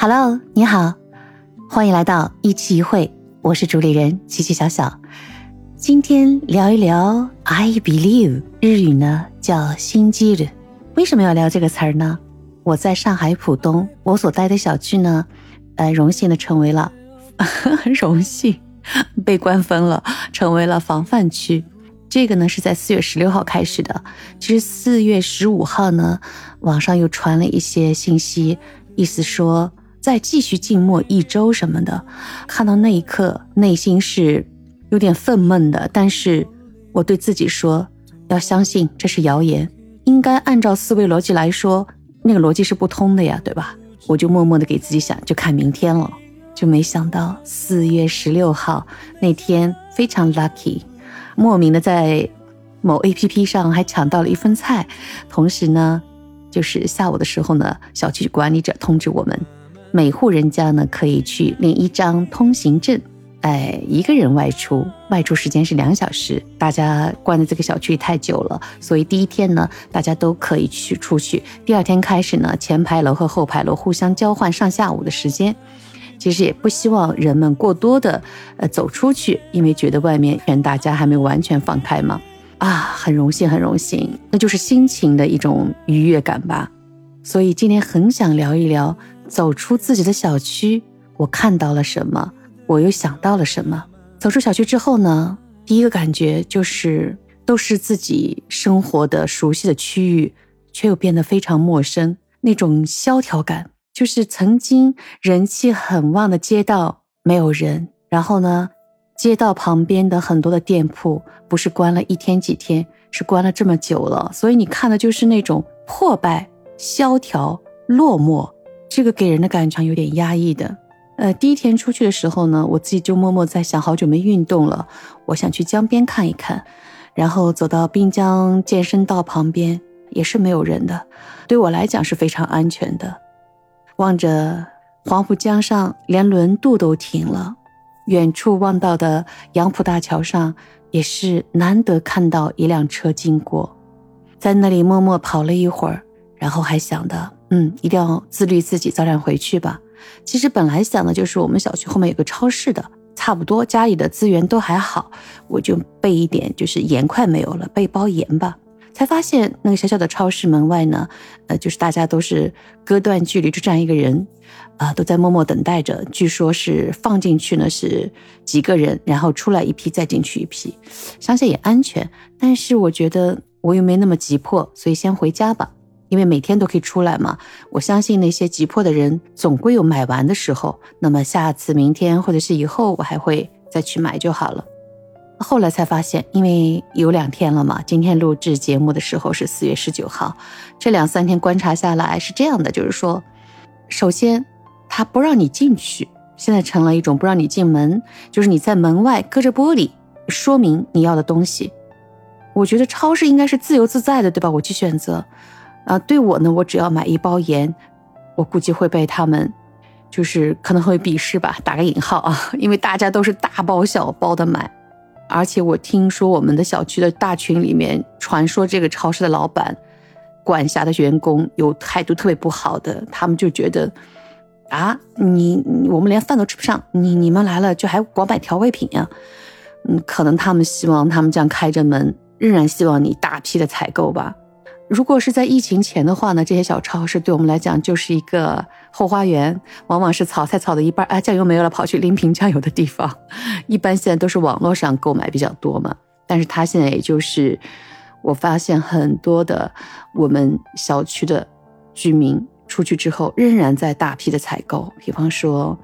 Hello，你好，欢迎来到一期一会，我是主理人琪琪小小。今天聊一聊 I believe，日语呢叫心机的。为什么要聊这个词儿呢？我在上海浦东，我所待的小区呢，呃，荣幸的成为了，荣幸被官封了，成为了防范区。这个呢是在四月十六号开始的，其实四月十五号呢，网上又传了一些信息，意思说再继续静默一周什么的。看到那一刻，内心是有点愤懑的，但是我对自己说，要相信这是谣言，应该按照思维逻辑来说，那个逻辑是不通的呀，对吧？我就默默的给自己想，就看明天了，就没想到四月十六号那天非常 lucky。莫名的在某 A P P 上还抢到了一份菜，同时呢，就是下午的时候呢，小区管理者通知我们，每户人家呢可以去领一张通行证，哎，一个人外出，外出时间是两小时。大家关在这个小区太久了，所以第一天呢，大家都可以去出去。第二天开始呢，前排楼和后排楼互相交换上下午的时间。其实也不希望人们过多的呃走出去，因为觉得外面大家还没有完全放开嘛。啊，很荣幸，很荣幸，那就是心情的一种愉悦感吧。所以今天很想聊一聊走出自己的小区，我看到了什么，我又想到了什么。走出小区之后呢，第一个感觉就是都是自己生活的熟悉的区域，却又变得非常陌生，那种萧条感。就是曾经人气很旺的街道没有人，然后呢，街道旁边的很多的店铺不是关了一天几天，是关了这么久了，所以你看的就是那种破败、萧条、落寞，这个给人的感觉有点压抑的。呃，第一天出去的时候呢，我自己就默默在想，好久没运动了，我想去江边看一看，然后走到滨江健身道旁边，也是没有人的，对我来讲是非常安全的。望着黄浦江上，连轮渡都停了。远处望到的杨浦大桥上，也是难得看到一辆车经过。在那里默默跑了一会儿，然后还想的，嗯，一定要自律自己，早点回去吧。其实本来想的就是我们小区后面有个超市的，差不多家里的资源都还好，我就备一点，就是盐快没有了，备包盐吧。才发现那个小小的超市门外呢，呃，就是大家都是隔断距离，就站一个人，啊，都在默默等待着。据说是放进去呢是几个人，然后出来一批再进去一批，想想也安全。但是我觉得我又没那么急迫，所以先回家吧，因为每天都可以出来嘛。我相信那些急迫的人总归有买完的时候，那么下次明天或者是以后我还会再去买就好了。后来才发现，因为有两天了嘛。今天录制节目的时候是四月十九号，这两三天观察下来是这样的，就是说，首先他不让你进去，现在成了一种不让你进门，就是你在门外隔着玻璃说明你要的东西。我觉得超市应该是自由自在的，对吧？我去选择，啊，对我呢，我只要买一包盐，我估计会被他们，就是可能会鄙视吧，打个引号啊，因为大家都是大包小包的买。而且我听说我们的小区的大群里面传说这个超市的老板管辖的员工有态度特别不好的，他们就觉得啊，你我们连饭都吃不上，你你们来了就还光买调味品呀？嗯，可能他们希望他们这样开着门，仍然希望你大批的采购吧。如果是在疫情前的话呢，这些小超市对我们来讲就是一个后花园，往往是炒菜炒的一半，啊，酱油没有了，跑去拎瓶酱油的地方。一般现在都是网络上购买比较多嘛，但是他现在也就是，我发现很多的我们小区的居民出去之后，仍然在大批的采购，比方说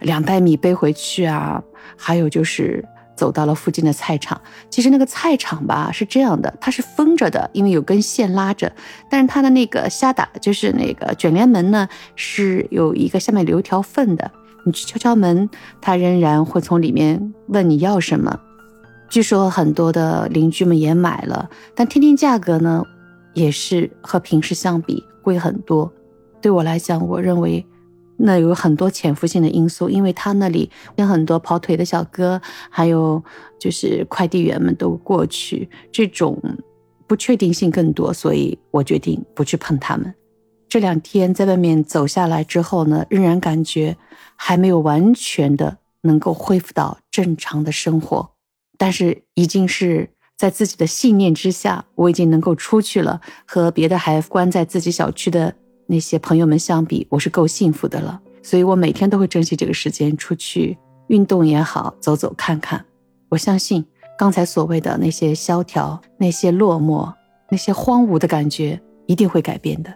两袋米背回去啊，还有就是。走到了附近的菜场，其实那个菜场吧是这样的，它是封着的，因为有根线拉着。但是它的那个虾打，就是那个卷帘门呢，是有一个下面留条缝的。你去敲敲门，他仍然会从里面问你要什么。据说很多的邻居们也买了，但听听价格呢，也是和平时相比贵很多。对我来讲，我认为。那有很多潜伏性的因素，因为他那里有很多跑腿的小哥，还有就是快递员们都过去，这种不确定性更多，所以我决定不去碰他们。这两天在外面走下来之后呢，仍然感觉还没有完全的能够恢复到正常的生活，但是已经是在自己的信念之下，我已经能够出去了。和别的还关在自己小区的那些朋友们相比，我是够幸福的了。所以我每天都会珍惜这个时间出去运动也好，走走看看。我相信刚才所谓的那些萧条、那些落寞、那些荒芜的感觉一定会改变的。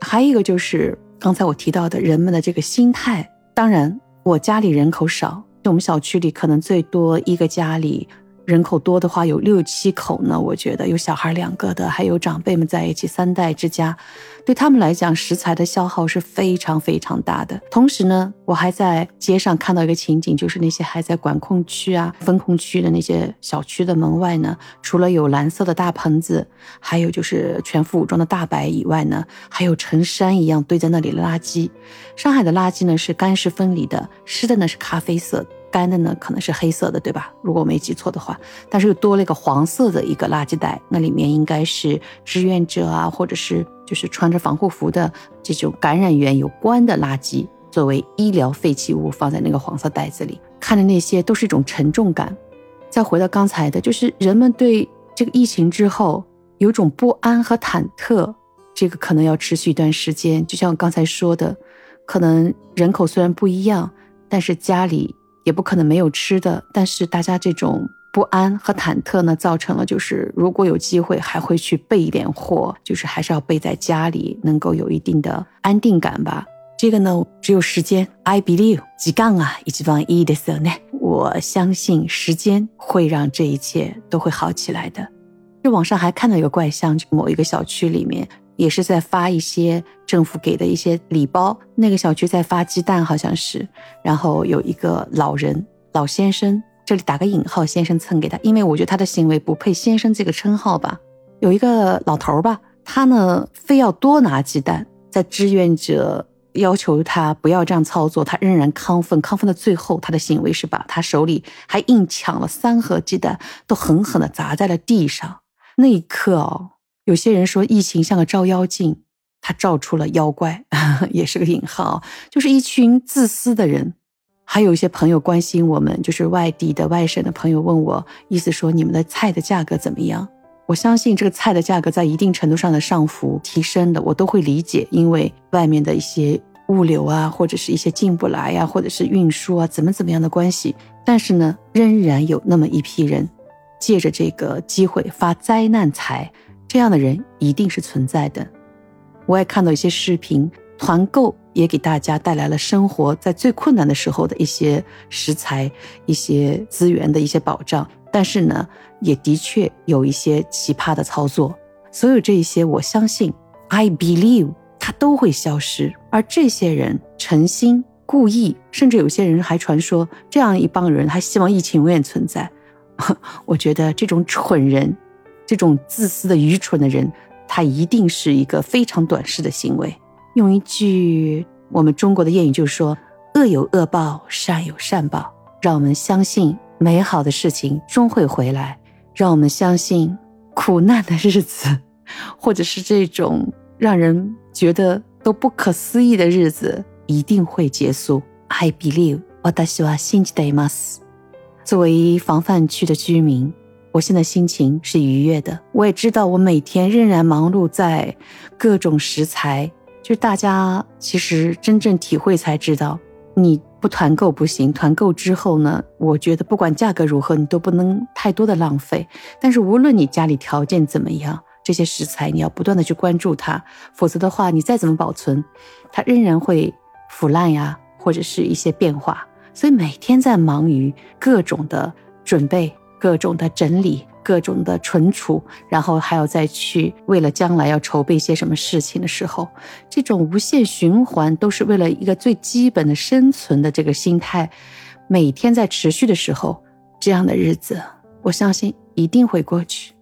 还有一个就是刚才我提到的人们的这个心态。当然，我家里人口少，就我们小区里可能最多一个家里。人口多的话有六七口呢，我觉得有小孩两个的，还有长辈们在一起，三代之家，对他们来讲食材的消耗是非常非常大的。同时呢，我还在街上看到一个情景，就是那些还在管控区啊、风控区的那些小区的门外呢，除了有蓝色的大盆子，还有就是全副武装的大白以外呢，还有成山一样堆在那里的垃圾。上海的垃圾呢是干湿分离的，湿的呢是咖啡色。干的呢，可能是黑色的，对吧？如果我没记错的话，但是又多了一个黄色的一个垃圾袋，那里面应该是志愿者啊，或者是就是穿着防护服的这种感染源有关的垃圾，作为医疗废弃物放在那个黄色袋子里。看着那些都是一种沉重感。再回到刚才的，就是人们对这个疫情之后有种不安和忐忑，这个可能要持续一段时间。就像我刚才说的，可能人口虽然不一样，但是家里。也不可能没有吃的，但是大家这种不安和忐忑呢，造成了就是如果有机会还会去备一点货，就是还是要备在家里，能够有一定的安定感吧。这个呢，只有时间。I believe，几杠啊，一直往一的时候呢，我相信时间会让这一切都会好起来的。这网上还看到一个怪象，就某一个小区里面。也是在发一些政府给的一些礼包，那个小区在发鸡蛋，好像是。然后有一个老人，老先生，这里打个引号，先生蹭给他，因为我觉得他的行为不配先生这个称号吧。有一个老头吧，他呢非要多拿鸡蛋，在志愿者要求他不要这样操作，他仍然亢奋，亢奋到最后，他的行为是把他手里还硬抢了三盒鸡蛋，都狠狠地砸在了地上。那一刻哦。有些人说疫情像个照妖镜，它照出了妖怪，也是个引号，就是一群自私的人。还有一些朋友关心我们，就是外地的外省的朋友问我，意思说你们的菜的价格怎么样？我相信这个菜的价格在一定程度上的上浮提升的，我都会理解，因为外面的一些物流啊，或者是一些进不来呀，或者是运输啊，怎么怎么样的关系。但是呢，仍然有那么一批人，借着这个机会发灾难财。这样的人一定是存在的。我也看到一些视频，团购也给大家带来了生活在最困难的时候的一些食材、一些资源的一些保障。但是呢，也的确有一些奇葩的操作。所有这一些，我相信，I believe，它都会消失。而这些人诚心故意，甚至有些人还传说，这样一帮人还希望疫情永远存在。我觉得这种蠢人。这种自私的、愚蠢的人，他一定是一个非常短视的行为。用一句我们中国的谚语，就是说“恶有恶报，善有善报”。让我们相信美好的事情终会回来，让我们相信苦难的日子，或者是这种让人觉得都不可思议的日子，一定会结束。I believe，我的希望信じています。作为防范区的居民。 我现在心情是愉悦的，我也知道我每天仍然忙碌在各种食材，就是大家其实真正体会才知道，你不团购不行。团购之后呢，我觉得不管价格如何，你都不能太多的浪费。但是无论你家里条件怎么样，这些食材你要不断的去关注它，否则的话，你再怎么保存，它仍然会腐烂呀，或者是一些变化。所以每天在忙于各种的准备。各种的整理，各种的存储，然后还要再去为了将来要筹备些什么事情的时候，这种无限循环都是为了一个最基本的生存的这个心态，每天在持续的时候，这样的日子，我相信一定会过去。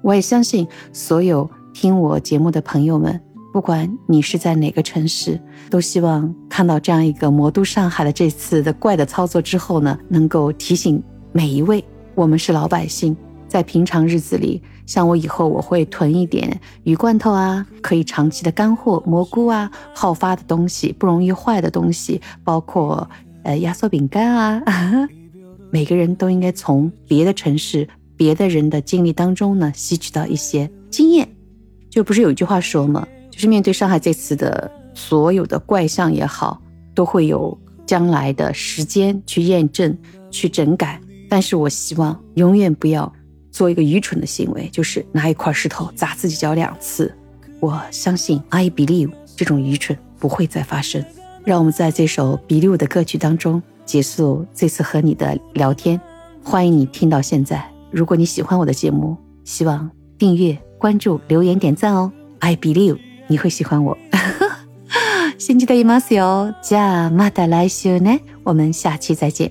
我也相信所有听我节目的朋友们，不管你是在哪个城市，都希望看到这样一个魔都上海的这次的怪的操作之后呢，能够提醒。每一位，我们是老百姓，在平常日子里，像我以后我会囤一点鱼罐头啊，可以长期的干货，蘑菇啊，好发的东西，不容易坏的东西，包括呃压缩饼干啊。每个人都应该从别的城市、别的人的经历当中呢，吸取到一些经验。就不是有一句话说吗？就是面对上海这次的所有的怪象也好，都会有将来的时间去验证、去整改。但是我希望永远不要做一个愚蠢的行为，就是拿一块石头砸自己脚两次。我相信，I believe 这种愚蠢不会再发生。让我们在这首 Believe 的歌曲当中结束这次和你的聊天。欢迎你听到现在。如果你喜欢我的节目，希望订阅、关注、留言、点赞哦。I believe 你会喜欢我。先记得一 m a s 哟，加马达来週ね。我们下期再见。